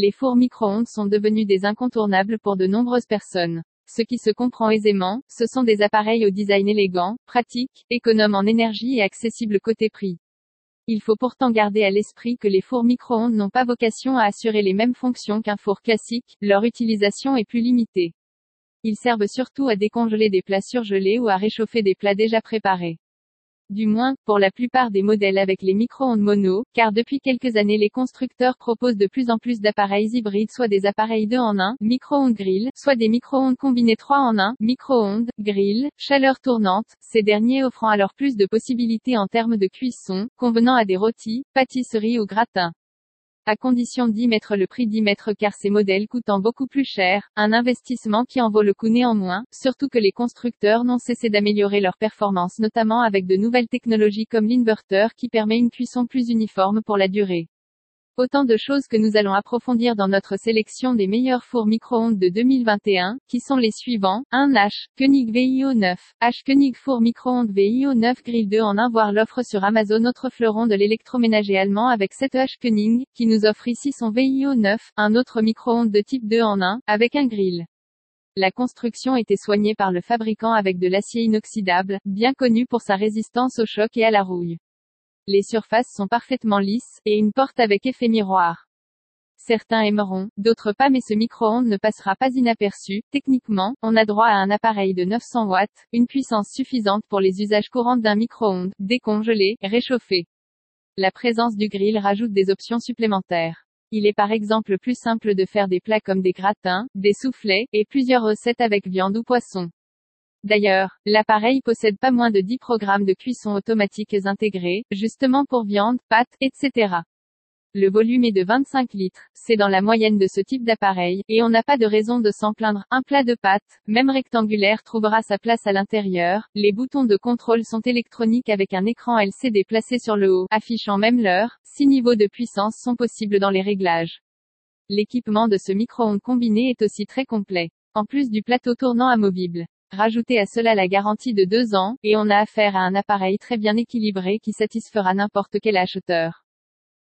Les fours micro-ondes sont devenus des incontournables pour de nombreuses personnes. Ce qui se comprend aisément, ce sont des appareils au design élégant, pratique, économe en énergie et accessible côté prix. Il faut pourtant garder à l'esprit que les fours micro-ondes n'ont pas vocation à assurer les mêmes fonctions qu'un four classique, leur utilisation est plus limitée. Ils servent surtout à décongeler des plats surgelés ou à réchauffer des plats déjà préparés. Du moins, pour la plupart des modèles avec les micro-ondes mono, car depuis quelques années les constructeurs proposent de plus en plus d'appareils hybrides soit des appareils 2 en 1, micro-ondes grill, soit des micro-ondes combinés 3 en 1, micro-ondes, grill, chaleur tournante, ces derniers offrant alors plus de possibilités en termes de cuisson, convenant à des rôtis, pâtisseries ou gratins à condition d'y mettre le prix d'y mettre car ces modèles coûtant beaucoup plus cher, un investissement qui en vaut le coup néanmoins, surtout que les constructeurs n'ont cessé d'améliorer leur performance notamment avec de nouvelles technologies comme l'inverter qui permet une cuisson plus uniforme pour la durée. Autant de choses que nous allons approfondir dans notre sélection des meilleurs fours micro-ondes de 2021, qui sont les suivants. 1 H, Koenig VIO 9. H Koenig four micro-ondes VIO 9 Grill 2 en 1 voir l'offre sur Amazon autre fleuron de l'électroménager allemand avec 7 H Koenig, qui nous offre ici son VIO 9, un autre micro-ondes de type 2 en 1, avec un grill. La construction était soignée par le fabricant avec de l'acier inoxydable, bien connu pour sa résistance au choc et à la rouille. Les surfaces sont parfaitement lisses, et une porte avec effet miroir. Certains aimeront, d'autres pas mais ce micro-ondes ne passera pas inaperçu. Techniquement, on a droit à un appareil de 900 watts, une puissance suffisante pour les usages courants d'un micro-ondes, décongelé, réchauffé. La présence du grill rajoute des options supplémentaires. Il est par exemple plus simple de faire des plats comme des gratins, des soufflets, et plusieurs recettes avec viande ou poisson. D'ailleurs, l'appareil possède pas moins de 10 programmes de cuisson automatiques intégrés, justement pour viande, pâtes, etc. Le volume est de 25 litres, c'est dans la moyenne de ce type d'appareil, et on n'a pas de raison de s'en plaindre. Un plat de pâtes, même rectangulaire trouvera sa place à l'intérieur. Les boutons de contrôle sont électroniques avec un écran LCD placé sur le haut, affichant même l'heure. Six niveaux de puissance sont possibles dans les réglages. L'équipement de ce micro-ondes combiné est aussi très complet. En plus du plateau tournant amovible. Rajoutez à cela la garantie de deux ans, et on a affaire à un appareil très bien équilibré qui satisfera n'importe quel acheteur.